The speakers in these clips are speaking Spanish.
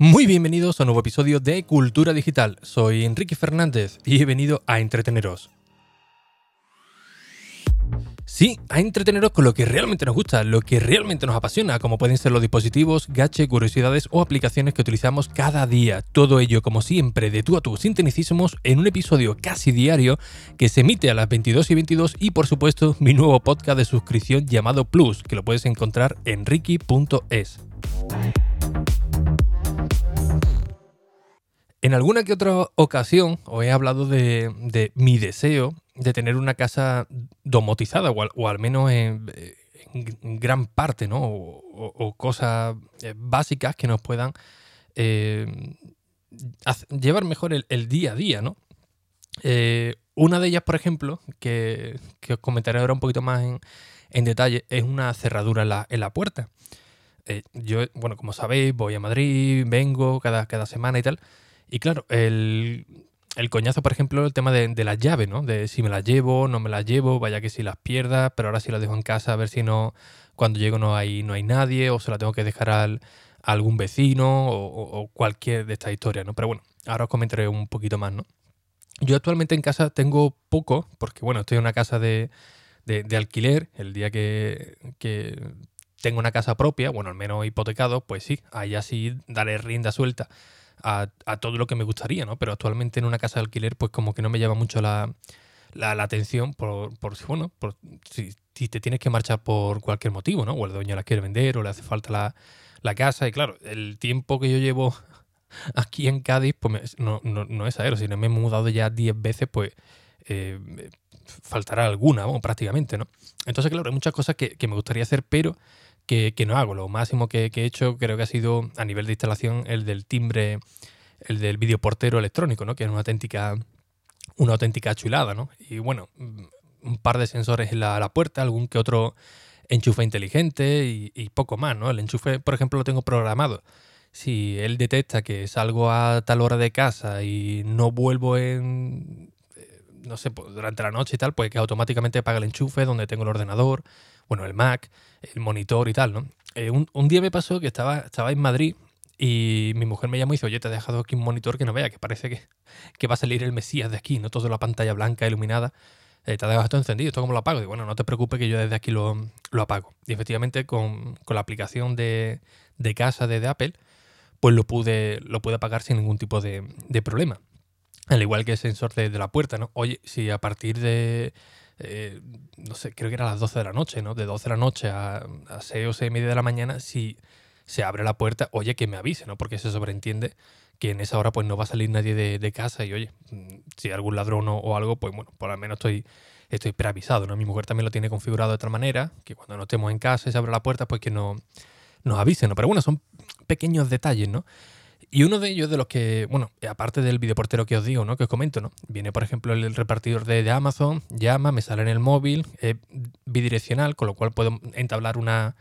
Muy bienvenidos a un nuevo episodio de Cultura Digital. Soy Enrique Fernández y he venido a entreteneros. Sí, a entreteneros con lo que realmente nos gusta, lo que realmente nos apasiona, como pueden ser los dispositivos, gache, curiosidades o aplicaciones que utilizamos cada día. Todo ello, como siempre, de tú a tú, sin en un episodio casi diario que se emite a las 22 y 22 y, por supuesto, mi nuevo podcast de suscripción llamado Plus, que lo puedes encontrar en ricky.es. En alguna que otra ocasión os he hablado de, mi deseo de tener una casa domotizada o al, menos en, gran parte, ¿no? O, cosas eh, básicas que nos puedan eh, llevar mejor el, día a día, ¿no? Eh, una de ellas, por ejemplo, que, os comentaré ahora un poquito más en, detalle, es una cerradura en la, puerta. yo, bueno, como sabéis, voy a Madrid, vengo cada semana y tal. Y claro, el, coñazo, por ejemplo, el tema de, las llaves, ¿no? De si me las llevo, no me las llevo, vaya que si las pierda, pero ahora sí las dejo en casa a ver si no, cuando llego no hay, no hay nadie, o se la tengo que dejar al, a algún vecino, o, cualquier de estas historias, ¿no? Pero bueno, ahora os comentaré un poquito más, ¿no? Yo actualmente en casa tengo poco, porque bueno, estoy en una casa de, de, alquiler. El día que, que tengo una casa propia, bueno, al menos hipotecado, pues sí, ahí así daré rienda suelta a, todo lo que me gustaría, ¿no? Pero actualmente en una casa de alquiler, pues como que no me llama mucho la, atención por, por, bueno, por si, te tienes que marchar por cualquier motivo, ¿no? O el dueño la quiere vender o le hace falta la, casa. Y claro, el tiempo que yo llevo aquí en Cádiz, pues no, no, es aero. Si no me he mudado ya 10 veces, pues eh, faltará alguna, bueno, prácticamente, ¿no? Entonces, claro, hay muchas cosas que, que me gustaría hacer, pero que, no hago. Lo máximo que, he hecho creo que ha sido a nivel de instalación el del timbre, el del videoportero electrónico, ¿no? que es una auténtica, una auténtica chulada. ¿no? Y bueno, un par de sensores en la, puerta, algún que otro enchufe inteligente y, poco más. ¿no? El enchufe, por ejemplo, lo tengo programado. Si él detecta que salgo a tal hora de casa y no vuelvo en, eh, no sé, pues, durante la noche y tal, pues que automáticamente apaga el enchufe donde tengo el ordenador, bueno, el Mac, el monitor y tal, ¿no? Eh, un, día me pasó que estaba, estaba en Madrid y mi mujer me llamó y dice, oye, te he dejado aquí un monitor que no vea, que parece que, que va a salir el Mesías de aquí, ¿no? Toda la pantalla blanca iluminada. Eh, te ha dejado esto encendido, ¿esto cómo lo apago? Y bueno, no te preocupes que yo desde aquí lo, apago. Y efectivamente con, la aplicación de, casa de, Apple, pues lo pude, lo pude apagar sin ningún tipo de, problema. Al igual que el sensor de, de la puerta, ¿no? Oye, si a partir de eh, no sé, creo que era a las 12 de la noche, ¿no? De 12 de la noche a, a 6 o 6 y media de la mañana, si se abre la puerta, oye, que me avise, ¿no? Porque se sobreentiende que en esa hora pues no va a salir nadie de, casa y oye, mm, si hay algún ladrón o, algo, pues bueno, por al menos estoy, estoy preavisado, ¿no? Mi mujer también lo tiene configurado de otra manera, que cuando no estemos en casa y se abre la puerta, pues que no, nos avise, ¿no? Pero bueno, son pequeños detalles, ¿no? Y uno de ellos de los que, bueno, aparte del videoportero que os digo, ¿no? Que os comento, ¿no? Viene, por ejemplo, el repartidor de, Amazon, llama, me sale en el móvil, es bidireccional, con lo cual puedo entablar una,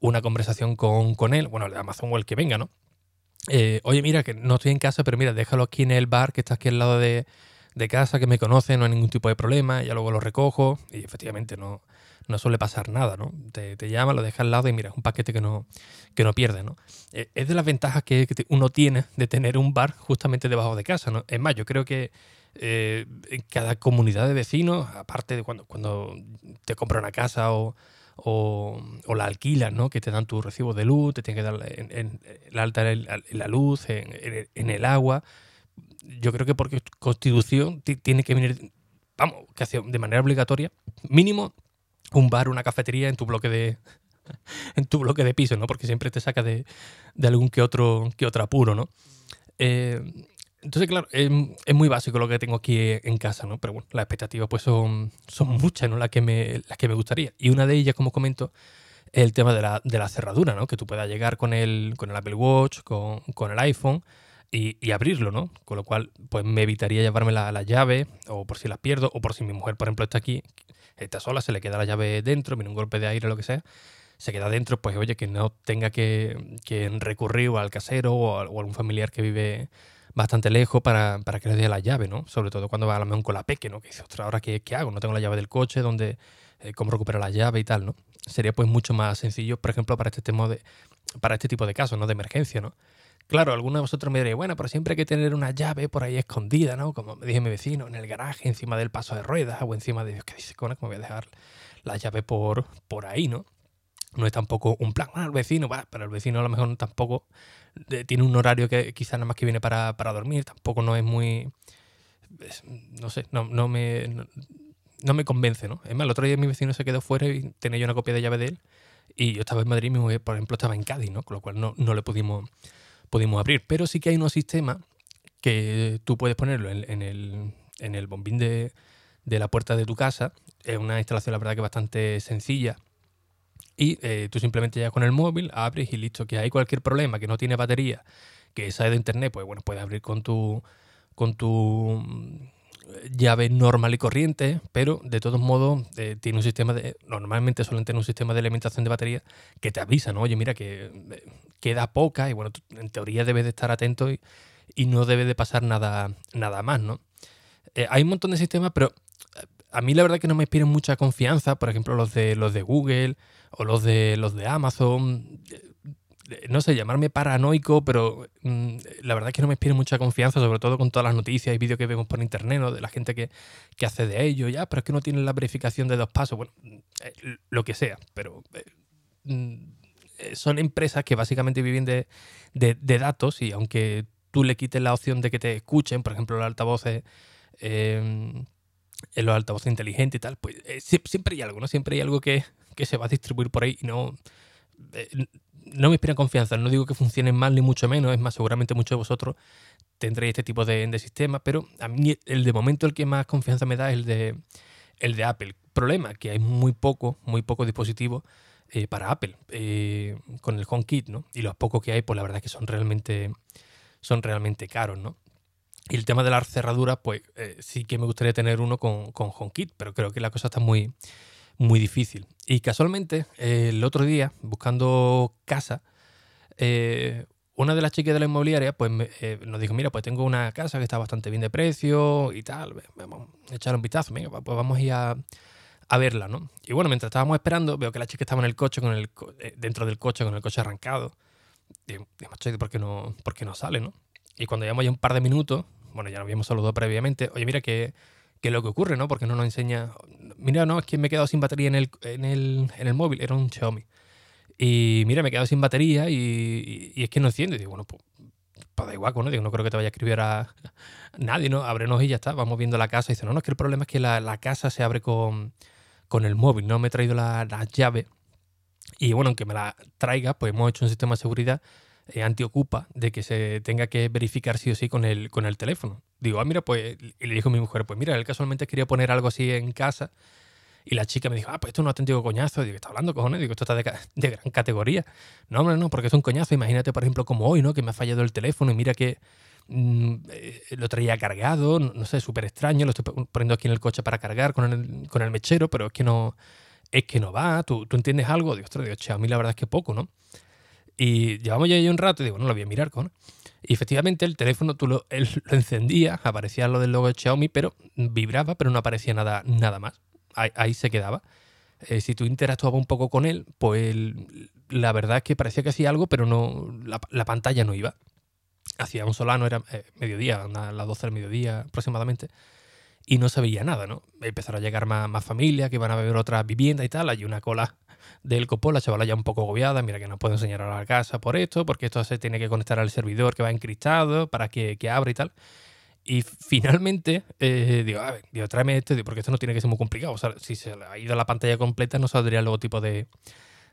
una conversación con, con, él, bueno, el de Amazon o el que venga, ¿no? Eh, oye, mira, que no estoy en casa, pero mira, déjalo aquí en el bar que está aquí al lado de, de casa, que me conoce, no hay ningún tipo de problema, ya luego lo recojo y efectivamente no, no suele pasar nada, ¿no? Te, llama, lo deja al lado y mira, es un paquete que no, que no pierde, ¿no? Eh, es de las ventajas que, uno tiene de tener un bar justamente debajo de casa, ¿no? Es más, yo creo que eh, en cada comunidad de vecinos, aparte de cuando, cuando te compra una casa o, la alquilas, ¿no? Que te dan tu recibo de luz, te tienen que dar en, la alta la luz, en, el agua. Yo creo que porque constitución tiene que venir, vamos, que hace de manera obligatoria, mínimo un bar, una cafetería en tu bloque de en tu bloque de piso, ¿no? Porque siempre te saca de, algún que otro, que otro apuro, ¿no? Eh, entonces, claro, es, muy básico lo que tengo aquí en casa, ¿no? Pero bueno, las expectativas pues son, son muchas, ¿no? Las que, me, las que me gustaría. Y una de ellas, como comento, es el tema de la, de la cerradura, ¿no? Que tú puedas llegar con el, con el Apple Watch, con, con el iPhone y, abrirlo, ¿no? Con lo cual, pues me evitaría llevarme la, la, llave, o por si las pierdo, o por si mi mujer, por ejemplo, está aquí, está sola, se le queda la llave dentro, viene un golpe de aire o lo que sea, se queda dentro, pues oye, que no tenga que, que recurrir al casero o a, algún familiar que vive bastante lejos para, para, que le dé la llave, ¿no? Sobre todo cuando va a la mejor con la peque, ¿no? Que dice, ostras, ¿ahora qué, qué, hago? No tengo la llave del coche, donde, eh, ¿cómo recuperar la llave y tal, ¿no? Sería pues mucho más sencillo, por ejemplo, para este, tema de, para este tipo de casos, ¿no? De emergencia, ¿no? Claro, algunos de vosotros me diréis, bueno, pero siempre hay que tener una llave por ahí escondida, ¿no? Como me dije mi vecino, en el garaje, encima del paso de ruedas o encima de... ¿Qué dice, ¿Cómo voy a dejar la llave por, por ahí, no? No es tampoco un plan, al vecino, va, pero el vecino a lo mejor tampoco eh, tiene un horario que quizás nada más que viene para, dormir, tampoco no es muy... no sé, no, no me... No, me convence, ¿no? Es más, el otro día mi vecino se quedó fuera y tenía yo una copia de llave de él y yo estaba en Madrid mi mujer, por ejemplo, estaba en Cádiz, ¿no? Con lo cual no, no le pudimos, pudimos abrir. Pero sí que hay unos sistemas que tú puedes ponerlo en, el, en el bombín de, de, la puerta de tu casa. Es una instalación, la verdad, que bastante sencilla. Y eh, tú simplemente ya con el móvil abres y listo. Que hay cualquier problema, que no tiene batería, que sale de internet, pues bueno, puedes abrir con tu, con tu llave normal y corriente, pero de todos modos eh, tiene un sistema de. Normalmente suelen tener un sistema de alimentación de batería que te avisa, ¿no? Oye, mira que eh, queda poca y bueno, en teoría debes de estar atento y, no debe de pasar nada, nada más, ¿no? Eh, hay un montón de sistemas, pero a mí la verdad que no me inspiran mucha confianza, por ejemplo, los de los de Google o los de los de Amazon no sé, llamarme paranoico, pero mm, la verdad es que no me inspira mucha confianza, sobre todo con todas las noticias y vídeos que vemos por internet, ¿no? De la gente que, hace de ello, ya, pero es que no tienen la verificación de dos pasos, bueno, eh, lo que sea, pero eh, mm, eh, son empresas que básicamente viven de, datos y aunque tú le quites la opción de que te escuchen, por ejemplo, los altavoces... en los altavoces inteligentes y tal, pues siempre hay algo, ¿no? Siempre hay algo que, que se va a distribuir por ahí y no, no me inspiran confianza. No digo que funcionen mal ni mucho menos. Es más, seguramente muchos de vosotros tendréis este tipo de, de sistemas. Pero a mí, el de momento, el que más confianza me da es el de, el de Apple. Problema, que hay muy poco, muy pocos dispositivos eh, para Apple eh, con el HomeKit, ¿no? Y los pocos que hay, pues la verdad es que son realmente, son realmente caros, ¿no? Y el tema de las cerraduras, pues eh, sí que me gustaría tener uno con, con HomeKit, pero creo que la cosa está muy, muy difícil. Y casualmente, el otro día, buscando casa, eh, una de las chicas de la inmobiliaria pues eh, nos dijo, mira, pues tengo una casa que está bastante bien de precio y tal, vamos a echar un vistazo, venga, pues vamos a ir a, verla, ¿no? Y bueno, mientras estábamos esperando, veo que la chica estaba en el coche, con el, eh, dentro del coche, con el coche arrancado. Digo, ¿por qué no, por qué no sale, no? Y cuando llevamos ya un par de minutos, bueno, ya nos habíamos saludado previamente, oye, mira que que lo que ocurre, ¿no? Porque no nos enseña. Mira, no, es que me he quedado sin batería en el, en el, en el móvil, era un Xiaomi. Y mira, me he quedado sin batería y, es que no enciende. Y digo, bueno, pues, pues da igual, ¿no? Digo, no creo que te vaya a escribir a nadie, ¿no? Ábrenos y ya está. Vamos viendo la casa. Y dice, no, no, es que el problema es que la, la casa se abre con, con, el móvil. No me he traído la, la llave. Y bueno, aunque me la traiga, pues hemos hecho un sistema de seguridad eh, antiocupa de que se tenga que verificar sí o sí con el, con el teléfono. Digo, ah, mira, pues, y le dijo a mi mujer, pues mira, él casualmente quería poner algo así en casa. Y la chica me dijo, ah, pues esto es auténtico coñazo. Digo, está hablando, cojones? Digo, esto está de, de, gran categoría. No, hombre, no, porque es un coñazo. Imagínate, por ejemplo, como hoy, ¿no? Que me ha fallado el teléfono y mira que mm, eh, lo traía cargado, no, sé, súper extraño. Lo estoy poniendo aquí en el coche para cargar con el, con el mechero, pero es que no, es que no va. ¿Tú, tú entiendes algo? Digo, ostras, digo, che, a mí la verdad es que poco, ¿no? Y llevamos ya ahí un rato y digo, no lo voy a mirar con. Y efectivamente el teléfono tú lo, él lo encendía, aparecía lo del logo de Xiaomi, pero vibraba, pero no aparecía nada, nada más. Ahí, se quedaba. Eh, si tú interactuabas un poco con él, pues la verdad es que parecía que hacía algo, pero no la, pantalla no iba. Hacía un solano, era eh, mediodía, a las 12 del mediodía aproximadamente, y no se veía nada, ¿no? Empezaron a llegar más, más familias que iban a ver otras viviendas y tal, hay una cola del copón, la chavala ya un poco agobiada, mira que no puedo enseñar a la casa por esto, porque esto se tiene que conectar al servidor que va encriptado para que, que abra y tal. Y finalmente, eh, digo, a ver, tráeme este, porque esto no tiene que ser muy complicado. O sea, si se ha ido la pantalla completa, no saldría el logotipo de,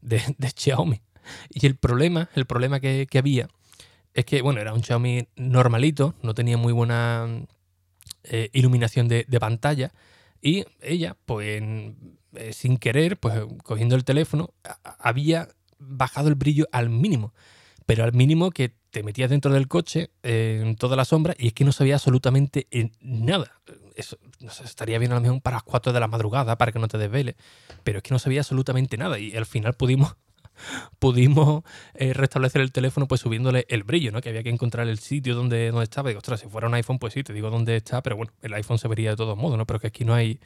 de, Xiaomi. Y el problema, el problema que, que, había es que, bueno, era un Xiaomi normalito, no tenía muy buena eh, iluminación de, de, pantalla. Y ella, pues, eh, sin querer, pues cogiendo el teléfono, había bajado el brillo al mínimo. Pero al mínimo que te metías dentro del coche en toda la sombra y es que no sabía absolutamente nada. Eso, no estaría bien a lo mejor para las 4 de la madrugada para que no te desvele, pero es que no sabía absolutamente nada y al final pudimos pudimos eh, restablecer el teléfono pues subiéndole el brillo, ¿no? Que había que encontrar el sitio donde, donde estaba. Digo, ostras, si fuera un iPhone, pues sí, te digo dónde está, pero bueno, el iPhone se vería de todos modos, ¿no? Pero que aquí no hay,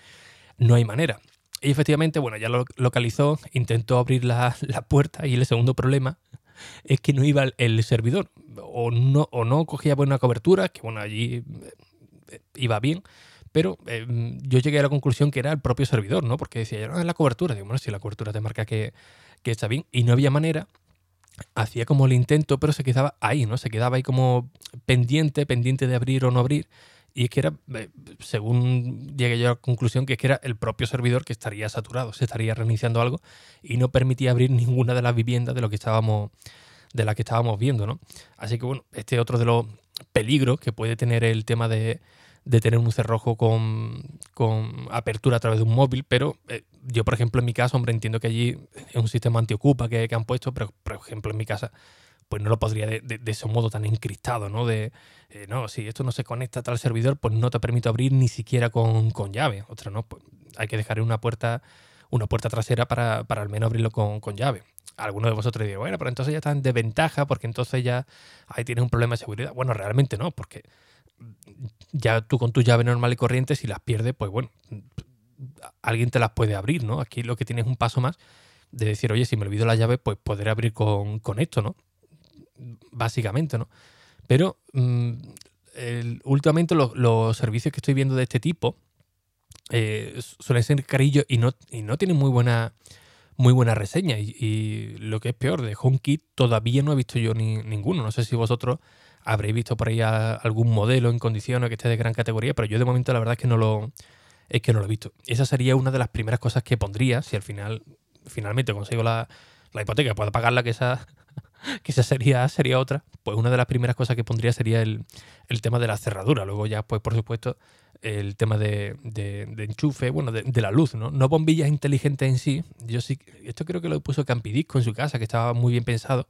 no hay manera. Y efectivamente, bueno, ya lo localizó, intentó abrir la, puerta y el segundo problema es que no iba el servidor. O no, o no cogía buena cobertura, que bueno, allí eh, iba bien. Pero eh, yo llegué a la conclusión que era el propio servidor, ¿no? Porque decía, no, es la cobertura. Digo, bueno, si la cobertura te marca que, que está bien. Y no había manera hacía como el intento, pero se quedaba ahí, ¿no? Se quedaba ahí como pendiente, pendiente de abrir o no abrir. Y es que era, eh, según llegué yo a la conclusión, que es que era el propio servidor que estaría saturado, se estaría reiniciando algo y no permitía abrir ninguna de las viviendas de lo que estábamos, de la que estábamos viendo, ¿no? Así que bueno, este es otro de los peligros que puede tener el tema de, de tener un cerrojo con, con, apertura a través de un móvil, pero eh, yo, por ejemplo, en mi caso, hombre, entiendo que allí es un sistema antiocupa que, que han puesto, pero, por ejemplo, en mi casa pues no lo podría de, de, ese modo tan encriptado, ¿no? De, eh, no, si esto no se conecta a tal servidor, pues no te permito abrir ni siquiera con, con llave. Otra, ¿no? Pues hay que dejar una puerta, una puerta trasera para, para al menos abrirlo con, con llave. Algunos de vosotros dirán, bueno, pero entonces ya están de ventaja porque entonces ya ahí tienes un problema de seguridad. Bueno, realmente no, porque ya tú con tu llave normal y corriente, si las pierdes, pues bueno, alguien te las puede abrir, ¿no? Aquí lo que tienes es un paso más de decir, oye, si me olvido la llave, pues podré abrir con, con esto, ¿no? Básicamente, ¿no? Pero mm, últimamente los, servicios que estoy viendo de este tipo eh, suelen ser carillos y no, y no tienen muy buena, muy buena reseña. Y, lo que es peor, de HomeKit todavía no he visto yo ni, ninguno. No sé si vosotros habréis visto por ahí algún modelo en condiciones que esté de gran categoría, pero yo de momento la verdad es que no lo, es que no lo he visto. Esa sería una de las primeras cosas que pondría si al final finalmente consigo la, la hipoteca, puedo pagarla, que esa esa sería, sería otra, pues una de las primeras cosas que pondría sería el, tema de la cerradura. Luego ya, pues por supuesto, el tema de, enchufe, bueno, de, la luz, ¿no? No bombillas inteligentes en sí. Yo sí, esto creo que lo puso Campidisco en su casa, que estaba muy bien pensado,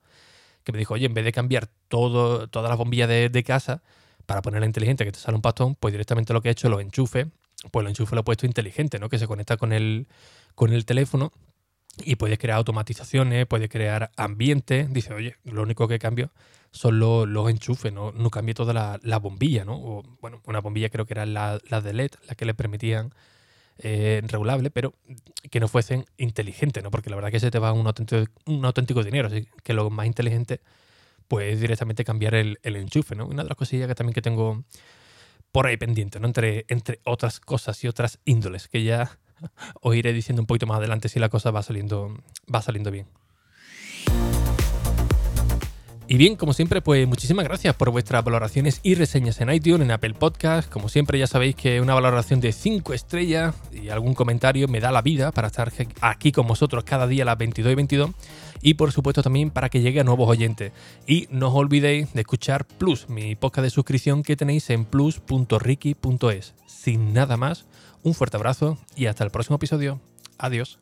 que me dijo, oye, en vez de cambiar todo, todas las bombillas de, casa para ponerla inteligente, que te sale un pastón, pues directamente lo que he hecho, los enchufes, pues los enchufes lo he puesto inteligente, ¿no? Que se conecta con el, con el teléfono y puedes crear automatizaciones, puedes crear ambiente. Dice, oye, lo único que cambio son los, enchufes, no, no cambié toda la, la, bombilla, ¿no? Bueno, una bombilla creo que era la, la de LED, la que le permitían eh, regulable, pero que no fuesen inteligentes, ¿no? Porque la verdad que se te va un auténtico, un auténtico dinero, así que lo más inteligente pues directamente cambiar el, el enchufe, ¿no? Una de las cosillas que también que tengo por ahí pendiente, ¿no? Entre, entre otras cosas y otras índoles que ya os iré diciendo un poquito más adelante si la cosa va saliendo, va saliendo bien. Y bien, como siempre, pues muchísimas gracias por vuestras valoraciones y reseñas en iTunes, en Apple Podcast. Como siempre, ya sabéis que una valoración de 5 estrellas y algún comentario me da la vida para estar aquí con vosotros cada día a las 22 y 22. Y por supuesto también para que llegue a nuevos oyentes. Y no os olvidéis de escuchar Plus, mi podcast de suscripción que tenéis en plus.ricky.es. Sin nada más, un fuerte abrazo y hasta el próximo episodio. Adiós.